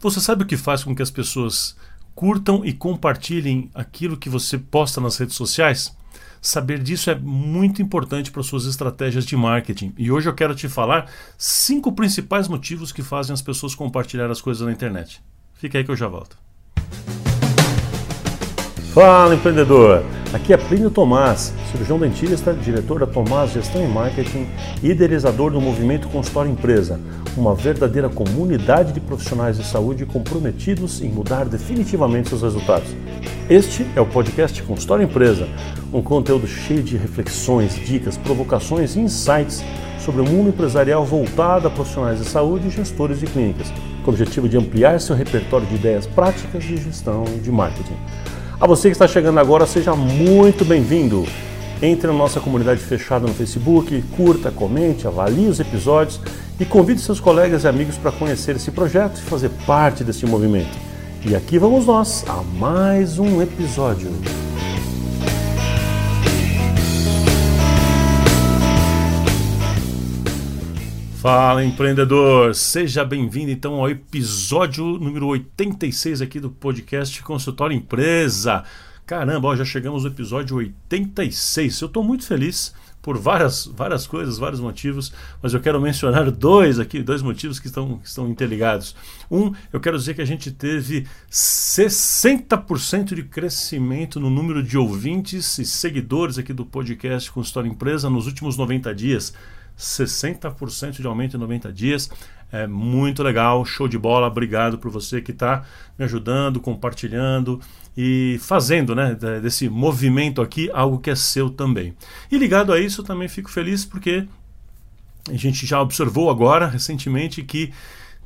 Você sabe o que faz com que as pessoas curtam e compartilhem aquilo que você posta nas redes sociais? Saber disso é muito importante para suas estratégias de marketing. E hoje eu quero te falar cinco principais motivos que fazem as pessoas compartilhar as coisas na internet. Fica aí que eu já volto. Fala empreendedor! Aqui é Plínio Tomás, cirurgião dentista, diretor da Tomás Gestão e Marketing e idealizador do movimento Consultório Empresa, uma verdadeira comunidade de profissionais de saúde comprometidos em mudar definitivamente seus resultados. Este é o podcast Consultório Empresa, um conteúdo cheio de reflexões, dicas, provocações e insights sobre o mundo empresarial voltado a profissionais de saúde e gestores de clínicas, com o objetivo de ampliar seu repertório de ideias práticas de gestão e de marketing. A você que está chegando agora, seja muito bem-vindo. Entre na nossa comunidade fechada no Facebook, curta, comente, avalie os episódios e convide seus colegas e amigos para conhecer esse projeto e fazer parte desse movimento. E aqui vamos nós a mais um episódio. Fala empreendedor, seja bem-vindo então ao episódio número 86 aqui do podcast Consultório Empresa. Caramba, ó, já chegamos no episódio 86. Eu estou muito feliz por várias, várias coisas, vários motivos, mas eu quero mencionar dois aqui, dois motivos que estão, que estão interligados. Um, eu quero dizer que a gente teve 60% de crescimento no número de ouvintes e seguidores aqui do podcast Consultório Empresa nos últimos 90 dias. 60% de aumento em 90 dias. É muito legal, show de bola. Obrigado por você que está me ajudando, compartilhando e fazendo né, desse movimento aqui algo que é seu também. E ligado a isso, também fico feliz porque a gente já observou agora, recentemente, que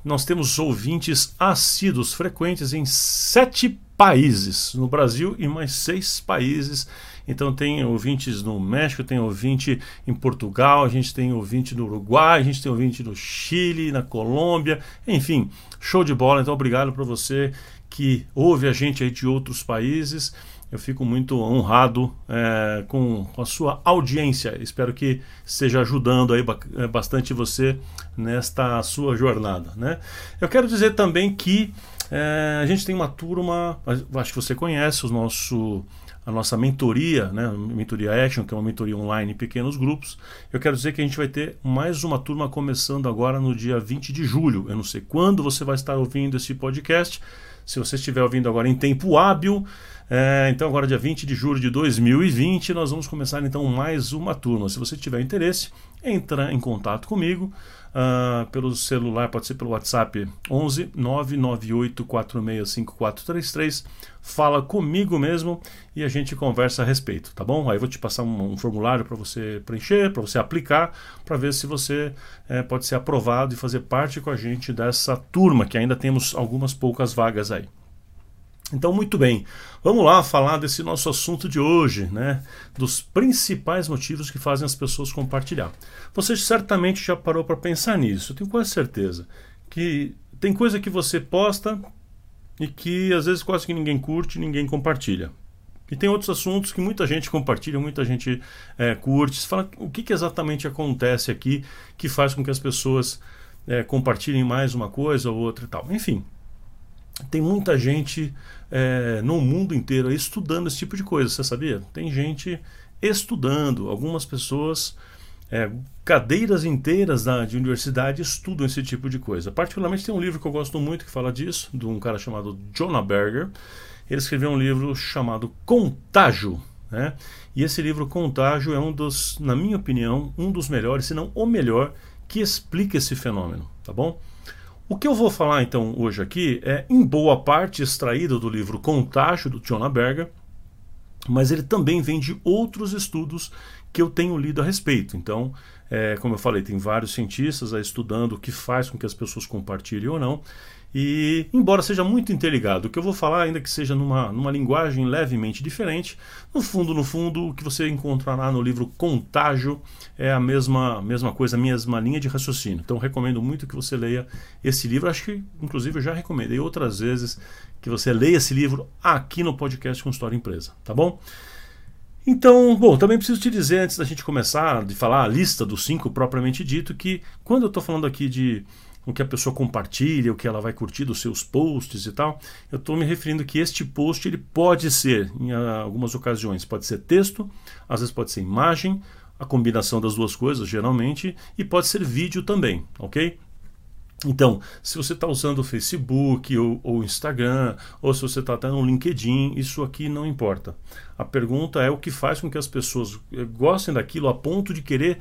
nós temos ouvintes assíduos, frequentes em sete países no Brasil e mais seis países então tem ouvintes no México, tem ouvinte em Portugal, a gente tem ouvinte no Uruguai, a gente tem ouvinte no Chile, na Colômbia, enfim, show de bola. Então obrigado para você que ouve a gente aí de outros países. Eu fico muito honrado é, com, com, a sua audiência. Espero que esteja ajudando aí é, bastante você nesta sua jornada. Né? Eu quero dizer também que é, a gente tem uma turma, acho que você conhece o nosso a nossa mentoria, né, mentoria Action, que é uma mentoria online em pequenos grupos. Eu quero dizer que a gente vai ter mais uma turma começando agora no dia 20 de julho. Eu não sei quando você vai estar ouvindo esse podcast. Se você estiver ouvindo agora em tempo hábil, é, então agora dia 20 de julho de 2020, nós vamos começar então mais uma turma. Se você tiver interesse, entra em contato comigo uh, pelo celular, pode ser pelo WhatsApp 11 998 465433. Fala comigo mesmo e a gente conversa a respeito, tá bom? Aí eu vou te passar um, um formulário para você preencher, para você aplicar, para ver se você é, pode ser aprovado e fazer parte com a gente dessa turma, que ainda temos algumas poucas vagas aí. Então, muito bem, vamos lá falar desse nosso assunto de hoje, né? Dos principais motivos que fazem as pessoas compartilhar. Você certamente já parou para pensar nisso, eu tenho quase certeza que tem coisa que você posta e que às vezes quase que ninguém curte, ninguém compartilha. E tem outros assuntos que muita gente compartilha, muita gente é, curte. Você fala o que, que, exatamente acontece aqui que faz com que as pessoas é, compartilhem mais uma coisa ou outra e tal. Enfim, tem muita gente é, no mundo inteiro estudando esse tipo de coisa, você sabia? Tem gente estudando, algumas pessoas, é, cadeiras inteiras da, de universidade estudam esse tipo de coisa. Particularmente tem um livro que eu gosto muito que fala disso, de um cara chamado Jonah Berger. Ele escreveu um livro chamado Contágio. Né? E esse livro Contágio é um dos, na minha opinião, um dos melhores, se não o melhor, que explica esse fenômeno, tá bom? O que eu vou falar então hoje aqui é em boa parte extraído do livro Contágio do Jonah Berger, mas ele também vem de outros estudos que eu tenho lido a respeito. Então, é, como eu falei, tem vários cientistas estudando o que faz com que as pessoas compartilhem ou não. E, embora seja muito interligado, o que eu vou falar, ainda que seja numa, numa linguagem levemente diferente, no fundo, no fundo, o que você encontrará no livro Contágio é a mesma, mesma coisa, a mesma linha de raciocínio. Então, recomendo muito que você leia esse livro. Acho que, inclusive, eu já recomendei outras vezes que você leia esse livro aqui no podcast com História Empresa, tá bom? Então, bom, também preciso te dizer, antes da gente começar de falar a lista dos cinco propriamente dito, que quando eu estou falando aqui de o que a pessoa compartilha, o que ela vai curtir dos seus posts e tal. Eu estou me referindo que este post ele pode ser, em algumas ocasiões, pode ser texto, às vezes pode ser imagem, a combinação das duas coisas, geralmente, e pode ser vídeo também, ok? Então, se você está usando o Facebook ou o Instagram, ou se você está até no LinkedIn, isso aqui não importa. A pergunta é o que faz com que as pessoas eh, gostem daquilo a ponto de querer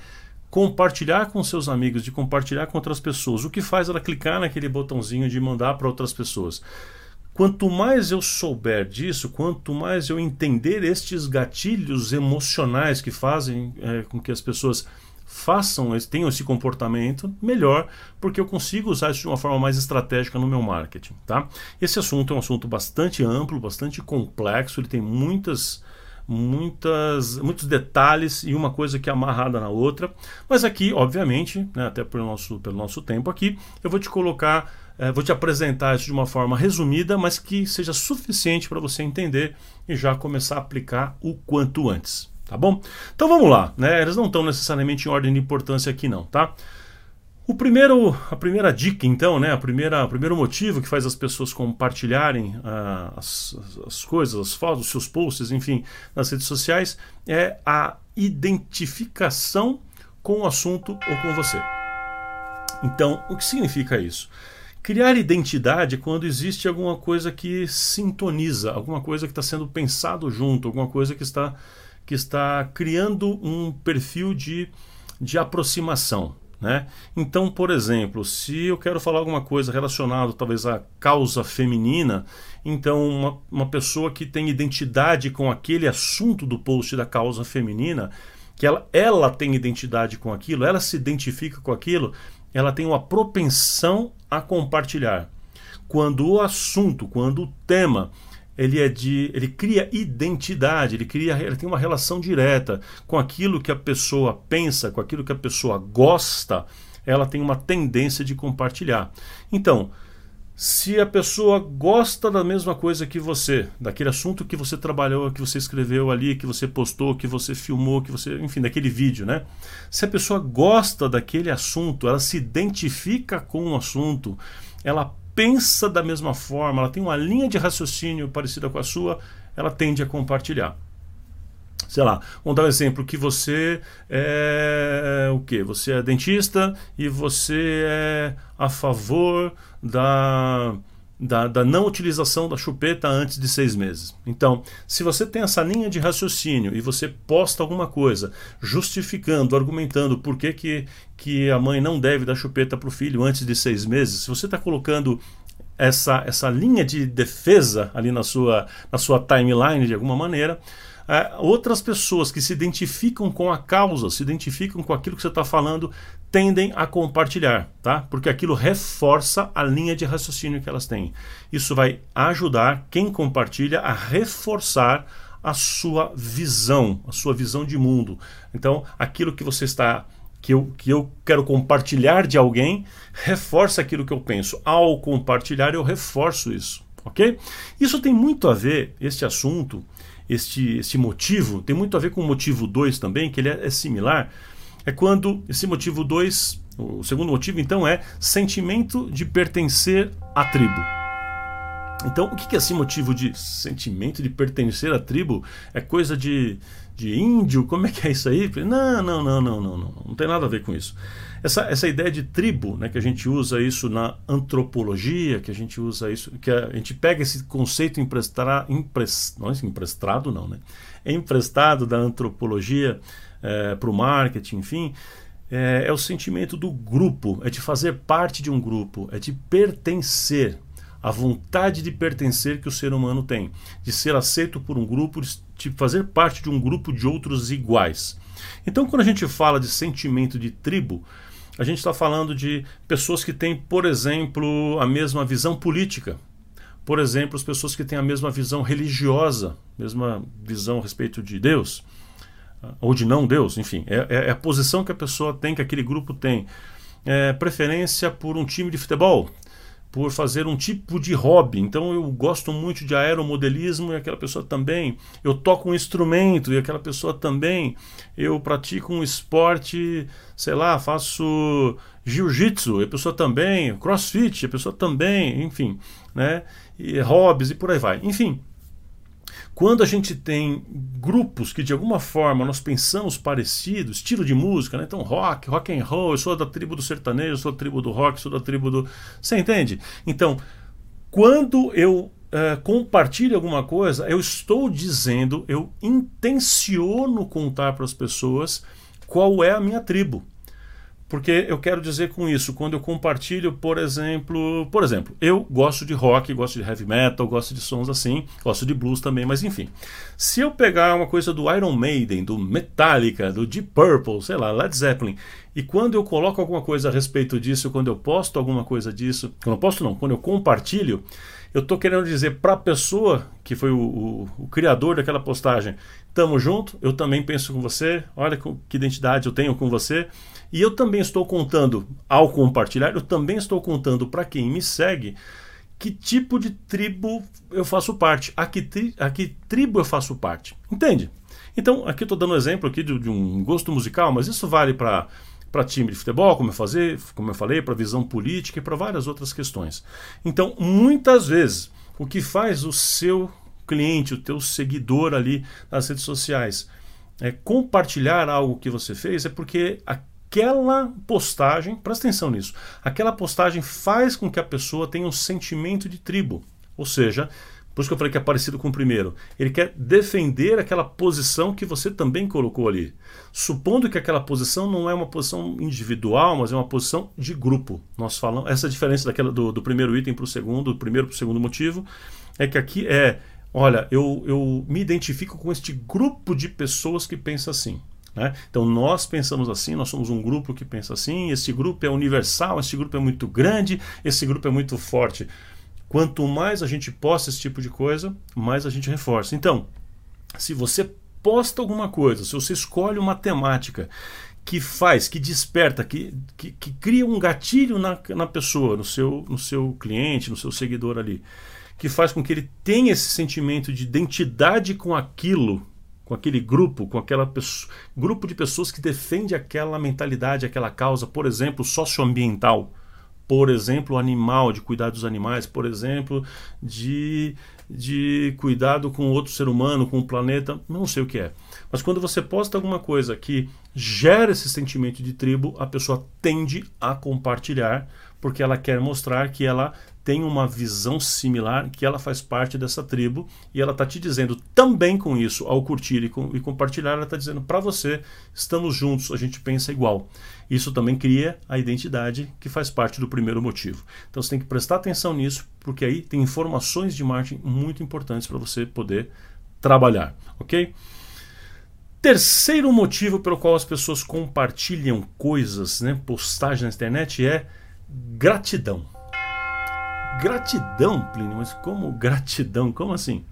compartilhar com seus amigos, de compartilhar com outras pessoas. O que faz ela clicar naquele botãozinho de mandar para outras pessoas? Quanto mais eu souber disso, quanto mais eu entender estes gatilhos emocionais que fazem é, com que as pessoas façam, tenham esse comportamento, melhor, porque eu consigo usar isso de uma forma mais estratégica no meu marketing. Tá? Esse assunto é um assunto bastante amplo, bastante complexo, ele tem muitas muitas, muitos detalhes e uma coisa que é amarrada na outra. Mas aqui, obviamente, né, até pelo nosso, pelo nosso tempo aqui, eu vou te colocar, eh, vou te apresentar isso de uma forma resumida, mas que seja suficiente para você entender e já começar a aplicar o quanto antes. Tá bom? Então vamos lá, né? Eles não estão necessariamente em ordem de importância aqui, não, tá? O primeiro, a primeira dica, então, né, a primeira, o primeiro motivo que faz as pessoas compartilharem uh, as, as coisas, as fotos, os seus posts, enfim, nas redes sociais, é a identificação com o assunto ou com você. Então, o que significa isso? Criar identidade é quando existe alguma coisa que sintoniza, alguma coisa que está sendo pensado junto, alguma coisa que está, que está criando um perfil de, de aproximação. Né? Então, por exemplo, se eu quero falar alguma coisa relacionada talvez à causa feminina, então uma, uma pessoa que tem identidade com aquele assunto do post da causa feminina, que ela, ela tem identidade com aquilo, ela se identifica com aquilo, ela tem uma propensão a compartilhar. Quando o assunto, quando o tema ele é de ele cria identidade ele cria ele tem uma relação direta com aquilo que a pessoa pensa com aquilo que a pessoa gosta ela tem uma tendência de compartilhar. Então se a pessoa gosta da mesma coisa que você daquele assunto que você trabalhou que você escreveu ali que você postou que você filmou que você enfim daquele vídeo né? Se a pessoa gosta daquele assunto ela se identifica com o assunto ela pensa da mesma forma, ela tem uma linha de raciocínio parecida com a sua, ela tende a compartilhar. Sei lá, vamos dar um exemplo que você é o que? Você é dentista e você é a favor da da, da, não utilização da chupeta antes de seis meses. Então, se você tem essa linha de raciocínio e você posta alguma coisa justificando, argumentando por que, que, que a mãe não deve dar chupeta para o filho antes de seis meses, se você está colocando essa, essa linha de defesa ali na sua, na sua timeline de alguma maneira, é, outras pessoas que se identificam com a causa, se identificam com aquilo que você está falando, tendem a compartilhar, tá? Porque aquilo reforça a linha de raciocínio que elas têm. Isso vai ajudar quem compartilha a reforçar a sua visão, a sua visão de mundo. Então, aquilo que você está que eu, que eu quero compartilhar de alguém reforça aquilo que eu penso. Ao compartilhar, eu reforço isso, ok? Isso tem muito a ver, este assunto, este, este motivo, tem muito a ver com o motivo 2 também, que ele é, é similar. É quando esse motivo 2, o segundo motivo então é sentimento de pertencer à tribo. Então, o que é esse motivo de sentimento de pertencer à tribo? É coisa de, de índio? Como é que é isso aí? Não, não, não, não, não, não. Não tem nada a ver com isso. Essa, essa ideia de tribo, né, que a gente usa isso na antropologia, que a gente usa isso, que a, a gente pega esse conceito emprestar, emprest, não é emprestado, não, né? É emprestado da antropologia é, para o marketing, enfim. É, é o sentimento do grupo, é de fazer parte de um grupo, é de pertencer a vontade de pertencer que o ser humano tem, de ser aceito por um grupo, de fazer parte de um grupo de outros iguais. Então, quando a gente fala de sentimento de tribo, a gente está falando de pessoas que têm, por exemplo, a mesma visão política. Por exemplo, as pessoas que têm a mesma visão religiosa, mesma visão a respeito de Deus, ou de não Deus, enfim, é, é, é a posição que a pessoa tem, que aquele grupo tem. É, preferência por um time de futebol, por fazer um tipo de hobby. Então eu gosto muito de aeromodelismo e aquela pessoa também. Eu toco um instrumento e aquela pessoa também. Eu pratico um esporte, sei lá, faço jiu-jitsu, a pessoa também, crossfit, a pessoa também, enfim, né? E hobbies e por aí vai. Enfim, quando a gente tem grupos que de alguma forma nós pensamos parecido, estilo de música, né? então rock, rock and roll, eu sou da tribo do sertanejo, eu sou da tribo do rock, sou da tribo do. Você entende? Então, quando eu uh, compartilho alguma coisa, eu estou dizendo, eu intenciono contar para as pessoas qual é a minha tribo. Porque eu quero dizer com isso, quando eu compartilho, por exemplo, por exemplo, eu gosto de rock, gosto de heavy metal, gosto de sons assim, gosto de blues também, mas enfim. Se eu pegar uma coisa do Iron Maiden, do Metallica, do Deep Purple, sei lá, Led Zeppelin, e quando eu coloco alguma coisa a respeito disso, quando eu posto alguma coisa disso, quando eu posto não, quando eu compartilho, eu estou querendo dizer para a pessoa que foi o, o, o, criador daquela postagem, tamo junto, eu também penso com você, olha que identidade eu tenho com você, e eu também estou contando, ao compartilhar, eu também estou contando para quem me segue que tipo de tribo eu faço parte, a que, tri, a que tribo eu faço parte. Entende? Então, aqui estou dando um exemplo aqui de, de um gosto musical, mas isso vale para para time de futebol, como eu, fazer, como eu falei, para visão política e para várias outras questões. Então, muitas vezes, o que faz o seu cliente, o teu seguidor ali nas redes sociais, é compartilhar algo que você fez, é porque aquela postagem, presta atenção nisso, aquela postagem faz com que a pessoa tenha um sentimento de tribo. Ou seja, por isso que eu falei que é parecido com o primeiro. Ele quer defender aquela posição que você também colocou ali. Supondo que aquela posição não é uma posição individual, mas é uma posição de grupo. Nós falamos. Essa é diferença daquela, do, do primeiro item para o segundo, do primeiro para o segundo motivo, é que aqui é. Olha, eu, eu me identifico com este grupo de pessoas que pensa assim. Né? Então nós pensamos assim, nós somos um grupo que pensa assim, esse grupo é universal, esse grupo é muito grande, esse grupo é muito forte. Quanto mais a gente posta esse tipo de coisa, mais a gente reforça. Então, se você posta alguma coisa, se você escolhe uma temática que faz, que desperta, que, que, que cria um gatilho na, na pessoa, no seu, no seu cliente, no seu seguidor ali, que faz com que ele tenha esse sentimento de identidade com aquilo, com aquele grupo, com aquela pessoa, grupo de pessoas que defende aquela mentalidade, aquela causa, por exemplo, socioambiental por exemplo, animal, de cuidar dos animais, por exemplo, de, de cuidado com outro ser humano, com o planeta, não sei o que é. Mas quando você posta alguma coisa que gera esse sentimento de tribo, a pessoa tende a compartilhar, porque ela quer mostrar que ela tem uma visão similar, que ela faz parte dessa tribo e ela está te dizendo também com isso, ao curtir e, com, e compartilhar, ela está dizendo para você: estamos juntos, a gente pensa igual. Isso também cria a identidade que faz parte do primeiro motivo. Então você tem que prestar atenção nisso, porque aí tem informações de marketing muito importantes para você poder trabalhar, ok? Terceiro motivo pelo qual as pessoas compartilham coisas, né, postagens na internet é gratidão. Gratidão, Plínio, mas como gratidão? Como assim?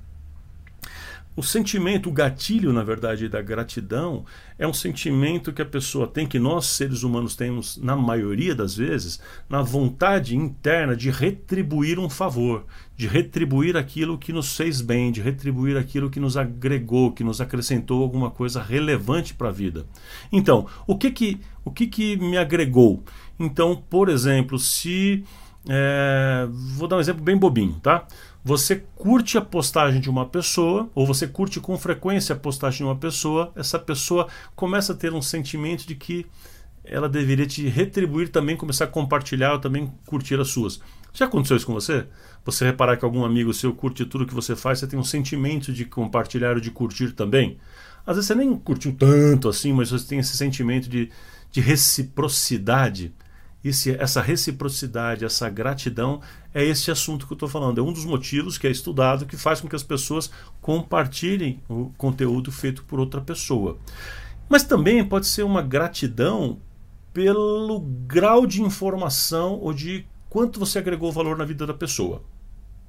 O sentimento, o gatilho, na verdade, da gratidão é um sentimento que a pessoa tem, que nós seres humanos temos, na maioria das vezes, na vontade interna de retribuir um favor, de retribuir aquilo que nos fez bem, de retribuir aquilo que nos agregou, que nos acrescentou alguma coisa relevante para a vida. Então, o que que, o que que me agregou? Então, por exemplo, se é, vou dar um exemplo bem bobinho, tá? Você curte a postagem de uma pessoa, ou você curte com frequência a postagem de uma pessoa, essa pessoa começa a ter um sentimento de que ela deveria te retribuir também, começar a compartilhar ou também curtir as suas. Já aconteceu isso com você? Você reparar que algum amigo seu curte tudo que você faz, você tem um sentimento de compartilhar ou de curtir também? Às vezes você nem curtiu tanto assim, mas você tem esse sentimento de, de reciprocidade esse, essa reciprocidade, essa gratidão, é esse assunto que eu estou falando. É um dos motivos que é estudado que faz com que as pessoas compartilhem o conteúdo feito por outra pessoa. Mas também pode ser uma gratidão pelo grau de informação ou de quanto você agregou valor na vida da pessoa.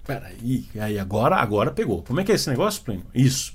Peraí, aí agora, agora pegou. Como é que é esse negócio, Plínio? Isso.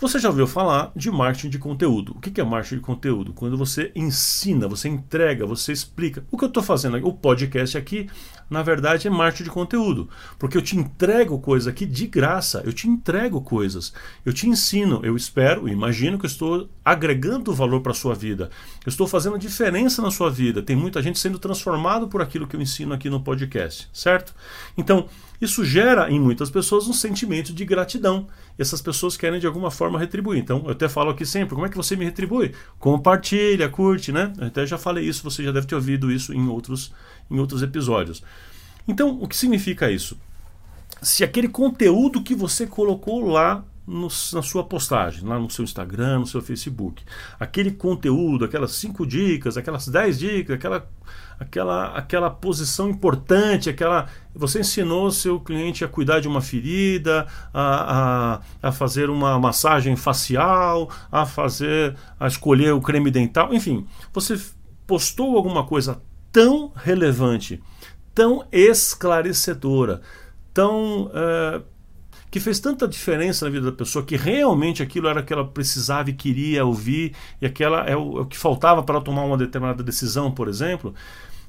Você já ouviu falar de marketing de conteúdo? O que é marketing de conteúdo? Quando você ensina, você entrega, você explica. O que eu estou fazendo aqui, o podcast aqui, na verdade, é marketing de conteúdo. Porque eu te entrego coisas aqui de graça, eu te entrego coisas, eu te ensino, eu espero, imagino que eu estou agregando valor para a sua vida. Eu estou fazendo diferença na sua vida. Tem muita gente sendo transformado por aquilo que eu ensino aqui no podcast, certo? Então, isso gera em muitas pessoas um sentimento de gratidão. Essas pessoas querem de alguma forma retribuir. Então, eu até falo aqui sempre: como é que você me retribui? Compartilha, curte, né? Eu até já falei isso, você já deve ter ouvido isso em outros, em outros episódios. Então, o que significa isso? Se aquele conteúdo que você colocou lá no, na sua postagem, lá no seu Instagram, no seu Facebook. Aquele conteúdo, aquelas cinco dicas, aquelas dez dicas, aquela, aquela, aquela posição importante, aquela. Você ensinou seu cliente a cuidar de uma ferida, a, a, a fazer uma massagem facial, a fazer. a escolher o creme dental, enfim, você postou alguma coisa tão relevante, tão esclarecedora, tão. Uh, que fez tanta diferença na vida da pessoa, que realmente aquilo era o que ela precisava e queria ouvir, e aquela é o, é o que faltava para tomar uma determinada decisão, por exemplo,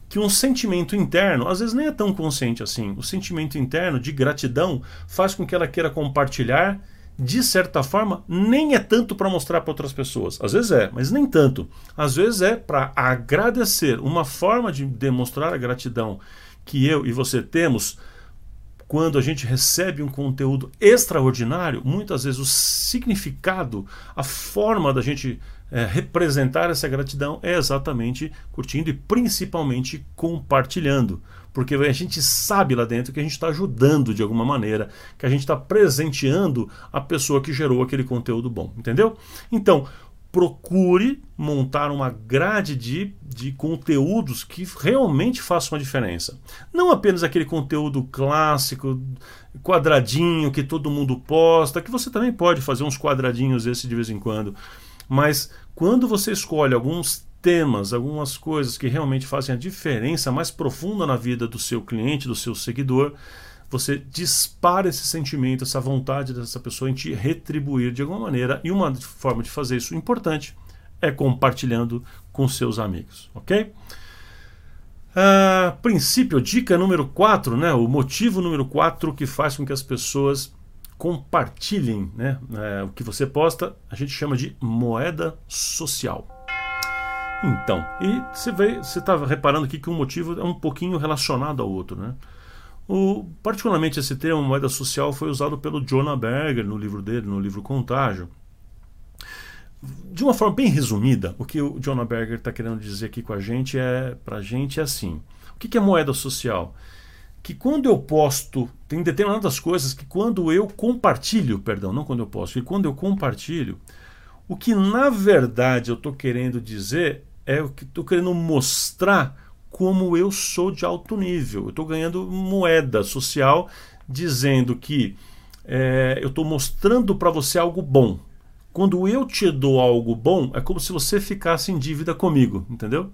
que um sentimento interno, às vezes nem é tão consciente assim, o sentimento interno de gratidão faz com que ela queira compartilhar de certa forma, nem é tanto para mostrar para outras pessoas. Às vezes é, mas nem tanto. Às vezes é para agradecer. Uma forma de demonstrar a gratidão que eu e você temos quando a gente recebe um conteúdo extraordinário, muitas vezes o significado, a forma da gente é, representar essa gratidão é exatamente curtindo e principalmente compartilhando. Porque a gente sabe lá dentro que a gente está ajudando de alguma maneira, que a gente está presenteando a pessoa que gerou aquele conteúdo bom, entendeu? Então, procure montar uma grade de, de conteúdos que realmente façam a diferença. Não apenas aquele conteúdo clássico, quadradinho, que todo mundo posta, que você também pode fazer uns quadradinhos esse de vez em quando. Mas quando você escolhe alguns temas, algumas coisas que realmente fazem a diferença mais profunda na vida do seu cliente, do seu seguidor, você dispara esse sentimento, essa vontade dessa pessoa em te retribuir de alguma maneira. E uma forma de fazer isso importante é compartilhando com seus amigos, ok? Uh, princípio, dica número 4, né? o motivo número 4 que faz com que as pessoas compartilhem né? Uh, o que você posta, a gente chama de moeda social. Então, e você está reparando aqui que um motivo é um pouquinho relacionado ao outro, né? O, particularmente esse termo moeda social foi usado pelo Jonah Berger no livro dele, no livro Contágio. De uma forma bem resumida, o que o Jonah Berger está querendo dizer aqui com a gente é, para a gente é assim: o que é moeda social? Que quando eu posto, tem determinadas coisas que quando eu compartilho, perdão, não quando eu posto, que quando eu compartilho, o que na verdade eu estou querendo dizer é o que estou querendo mostrar como eu sou de alto nível. Eu estou ganhando moeda social dizendo que é, eu estou mostrando para você algo bom. Quando eu te dou algo bom, é como se você ficasse em dívida comigo, entendeu?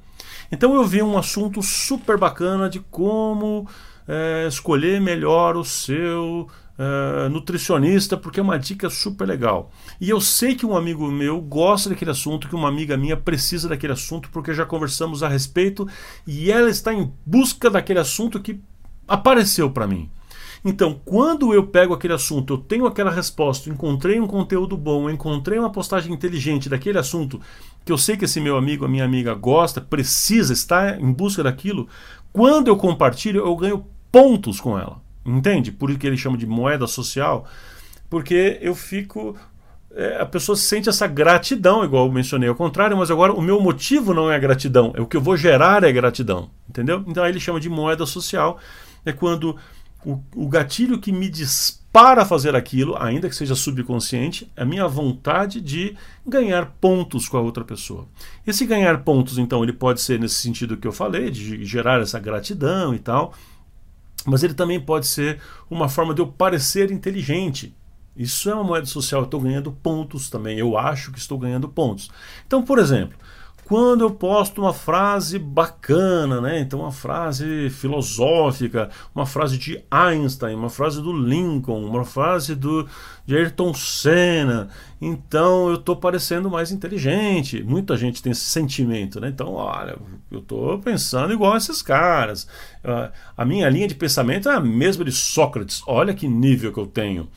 Então eu vi um assunto super bacana de como é, escolher melhor o seu uh, nutricionista, porque é uma dica super legal. E eu sei que um amigo meu gosta daquele assunto, que uma amiga minha precisa daquele assunto, porque já conversamos a respeito e ela está em busca daquele assunto que apareceu para mim. Então, quando eu pego aquele assunto, eu tenho aquela resposta, encontrei um conteúdo bom, encontrei uma postagem inteligente daquele assunto que eu sei que esse meu amigo, a minha amiga gosta, precisa, está em busca daquilo, quando eu compartilho, eu ganho pontos com ela. Entende? Por isso que ele chama de moeda social, porque eu fico. É, a pessoa sente essa gratidão, igual eu mencionei ao contrário, mas agora o meu motivo não é a gratidão, é o que eu vou gerar é gratidão. Entendeu? Então aí ele chama de moeda social. É quando o, o gatilho que me dispara a fazer aquilo, ainda que seja subconsciente, é a minha vontade de ganhar pontos com a outra pessoa. Esse ganhar pontos, então, ele pode ser nesse sentido que eu falei, de gerar essa gratidão e tal mas ele também pode ser uma forma de eu parecer inteligente. Isso é uma moeda social, eu estou ganhando pontos também, eu acho que estou ganhando pontos. Então, por exemplo, quando eu posto uma frase bacana, né? Então, uma frase filosófica, uma frase de Einstein, uma frase do Lincoln, uma frase do de Ayrton Senna. Então, eu estou parecendo mais inteligente. Muita gente tem esse sentimento, né? Então, olha, eu estou pensando igual esses caras. A minha linha de pensamento é a mesma de Sócrates. Olha que nível que eu tenho.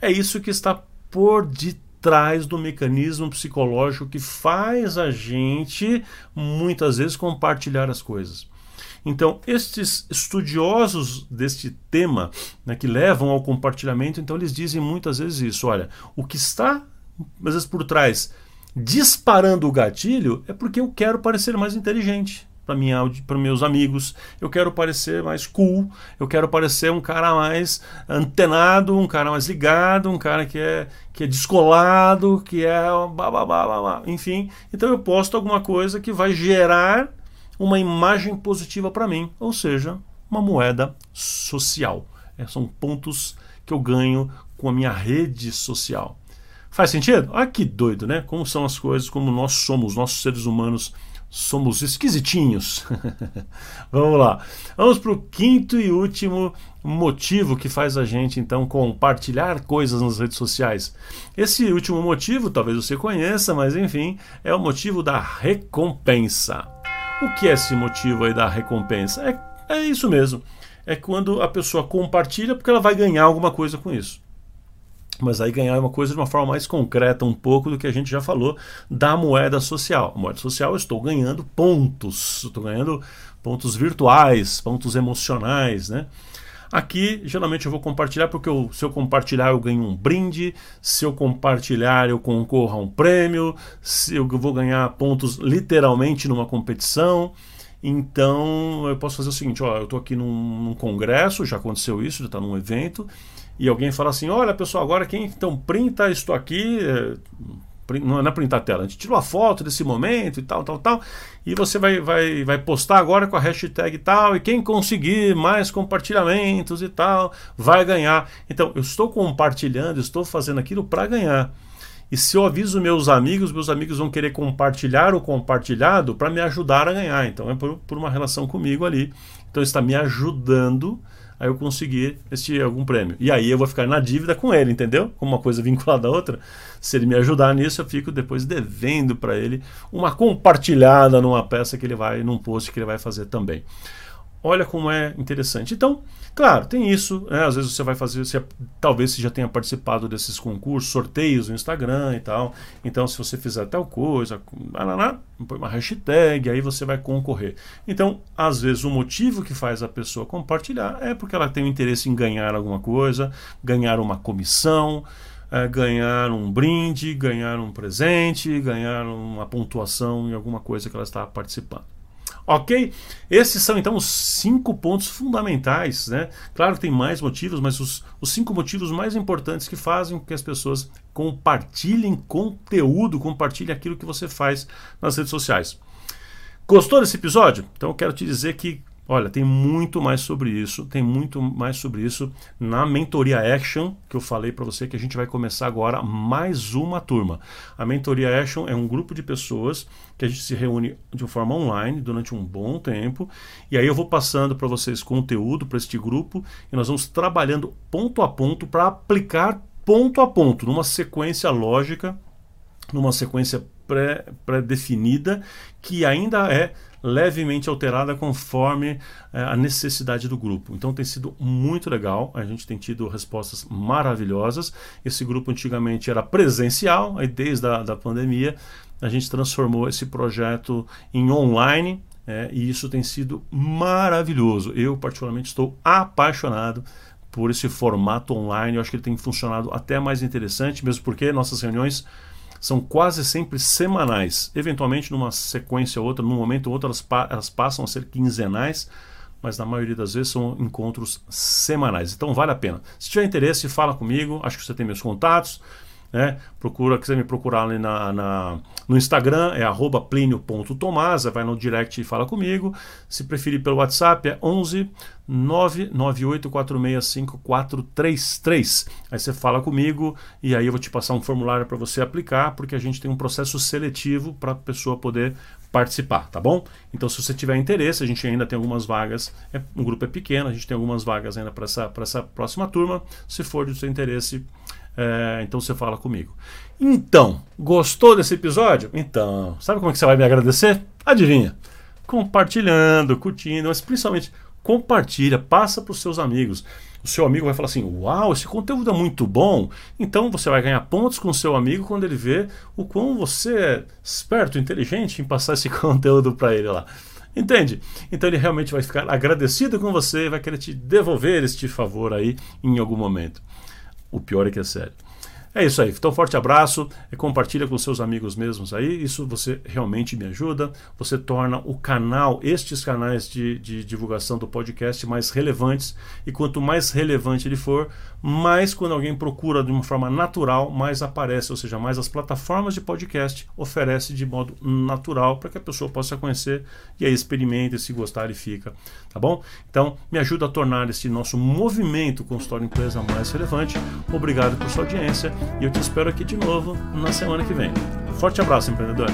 É isso que está por detrás trás do mecanismo psicológico que faz a gente muitas vezes compartilhar as coisas. Então, estes estudiosos deste tema, né, que levam ao compartilhamento, então eles dizem muitas vezes isso: olha, o que está, às vezes, por trás disparando o gatilho é porque eu quero parecer mais inteligente para minha para meus amigos. Eu quero parecer mais cool, eu quero parecer um cara mais antenado, um cara mais ligado, um cara que é que é descolado, que é blá, blá, blá, blá, enfim. Então eu posto alguma coisa que vai gerar uma imagem positiva para mim, ou seja, uma moeda social. É, são pontos que eu ganho com a minha rede social. Faz sentido? Olha que doido, né? Como são as coisas, como nós somos, nossos seres humanos somos esquisitinhos. Vamos lá. Vamos para o quinto e último motivo que faz a gente então compartilhar coisas nas redes sociais. Esse último motivo, talvez você conheça, mas enfim, é o motivo da recompensa. O que é esse motivo aí da recompensa? É, é isso mesmo. É quando a pessoa compartilha porque ela vai ganhar alguma coisa com isso mas aí ganhar uma coisa de uma forma mais concreta um pouco do que a gente já falou da moeda social. A moeda social eu estou ganhando pontos, estou ganhando pontos virtuais, pontos emocionais, né? Aqui, geralmente eu vou compartilhar porque eu, se eu compartilhar eu ganho um brinde, se eu compartilhar eu concorro a um prêmio, se eu vou ganhar pontos literalmente numa competição. Então eu posso fazer o seguinte: ó, eu estou aqui num, num, congresso, já aconteceu isso, já está num evento, e alguém fala assim: olha pessoal, agora quem então printa isto aqui, é, não é printar a tela, a gente tira uma foto desse momento e tal, tal, tal, e você vai, vai, vai postar agora com a hashtag tal, e quem conseguir mais compartilhamentos e tal, vai ganhar. Então, eu estou compartilhando, estou fazendo aquilo para ganhar. E se eu aviso meus amigos, meus amigos vão querer compartilhar o compartilhado para me ajudar a ganhar. Então é por, por uma relação comigo ali. Então está me ajudando aí eu conseguir este algum prêmio. E aí eu vou ficar na dívida com ele, entendeu? Como uma coisa vinculada à outra. Se ele me ajudar nisso, eu fico depois devendo para ele uma compartilhada numa peça que ele vai, num post que ele vai fazer também. Olha como é interessante. Então, claro, tem isso. Né? Às vezes você vai fazer, você, talvez você já tenha participado desses concursos, sorteios no Instagram e tal. Então, se você fizer tal coisa, põe uma hashtag, aí você vai concorrer. Então, às vezes, o motivo que faz a pessoa compartilhar é porque ela tem um interesse em ganhar alguma coisa, ganhar uma comissão. É, ganhar um brinde, ganhar um presente, ganhar uma pontuação em alguma coisa que ela está participando. Ok? Esses são então os cinco pontos fundamentais, né? Claro que tem mais motivos, mas os, os cinco motivos mais importantes que fazem com que as pessoas compartilhem conteúdo, compartilhem aquilo que você faz nas redes sociais. Gostou desse episódio? Então eu quero te dizer que Olha, tem muito mais sobre isso, tem muito mais sobre isso na mentoria Action, que eu falei para você que a gente vai começar agora mais uma turma. A mentoria Action é um grupo de pessoas que a gente se reúne de forma online durante um bom tempo, e aí eu vou passando para vocês conteúdo para este grupo e nós vamos trabalhando ponto a ponto para aplicar ponto a ponto, numa sequência lógica, numa sequência pré-definida, pré que ainda é levemente alterada conforme é, a necessidade do grupo. Então tem sido muito legal, a gente tem tido respostas maravilhosas. Esse grupo antigamente era presencial, aí desde a da pandemia a gente transformou esse projeto em online. É, e isso tem sido maravilhoso. Eu, particularmente, estou apaixonado por esse formato online. Eu acho que ele tem funcionado até mais interessante, mesmo porque nossas reuniões são quase sempre semanais. Eventualmente, numa sequência ou outra, num momento ou outro, elas, pa elas passam a ser quinzenais, mas na maioria das vezes são encontros semanais. Então vale a pena. Se tiver interesse, fala comigo. Acho que você tem meus contatos. Né? Procura, quiser me procurar ali na, na no Instagram, é plinio.tomasa, vai no direct e fala comigo. Se preferir pelo WhatsApp, é 11 998465433. Aí você fala comigo e aí eu vou te passar um formulário para você aplicar, porque a gente tem um processo seletivo para a pessoa poder participar, tá bom? Então, se você tiver interesse, a gente ainda tem algumas vagas, é, o grupo é pequeno, a gente tem algumas vagas ainda para essa, essa próxima turma. Se for do seu interesse, é, então você fala comigo. Então, gostou desse episódio? Então, sabe como é que você vai me agradecer? Adivinha? Compartilhando, curtindo, mas principalmente compartilha, passa para os seus amigos o seu amigo vai falar assim: Uau, esse conteúdo é muito bom. Então você vai ganhar pontos com o seu amigo quando ele vê o quão você é esperto, inteligente em passar esse conteúdo para ele lá. Entende? Então ele realmente vai ficar agradecido com você e vai querer te devolver este favor aí em algum momento. O pior é que é sério. É isso aí. Então, forte abraço. Compartilha com seus amigos mesmos aí. Isso você realmente me ajuda. Você torna o canal, estes canais de, de divulgação do podcast mais relevantes. E quanto mais relevante ele for, mais quando alguém procura de uma forma natural, mais aparece. Ou seja, mais as plataformas de podcast oferecem de modo natural para que a pessoa possa conhecer e aí experimente. Se gostar, ele fica. Tá bom? Então, me ajuda a tornar esse nosso movimento consultório empresa mais relevante. Obrigado por sua audiência e eu te espero aqui de novo na semana que vem. Forte abraço, empreendedor!